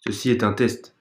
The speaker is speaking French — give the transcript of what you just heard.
Ceci est un test.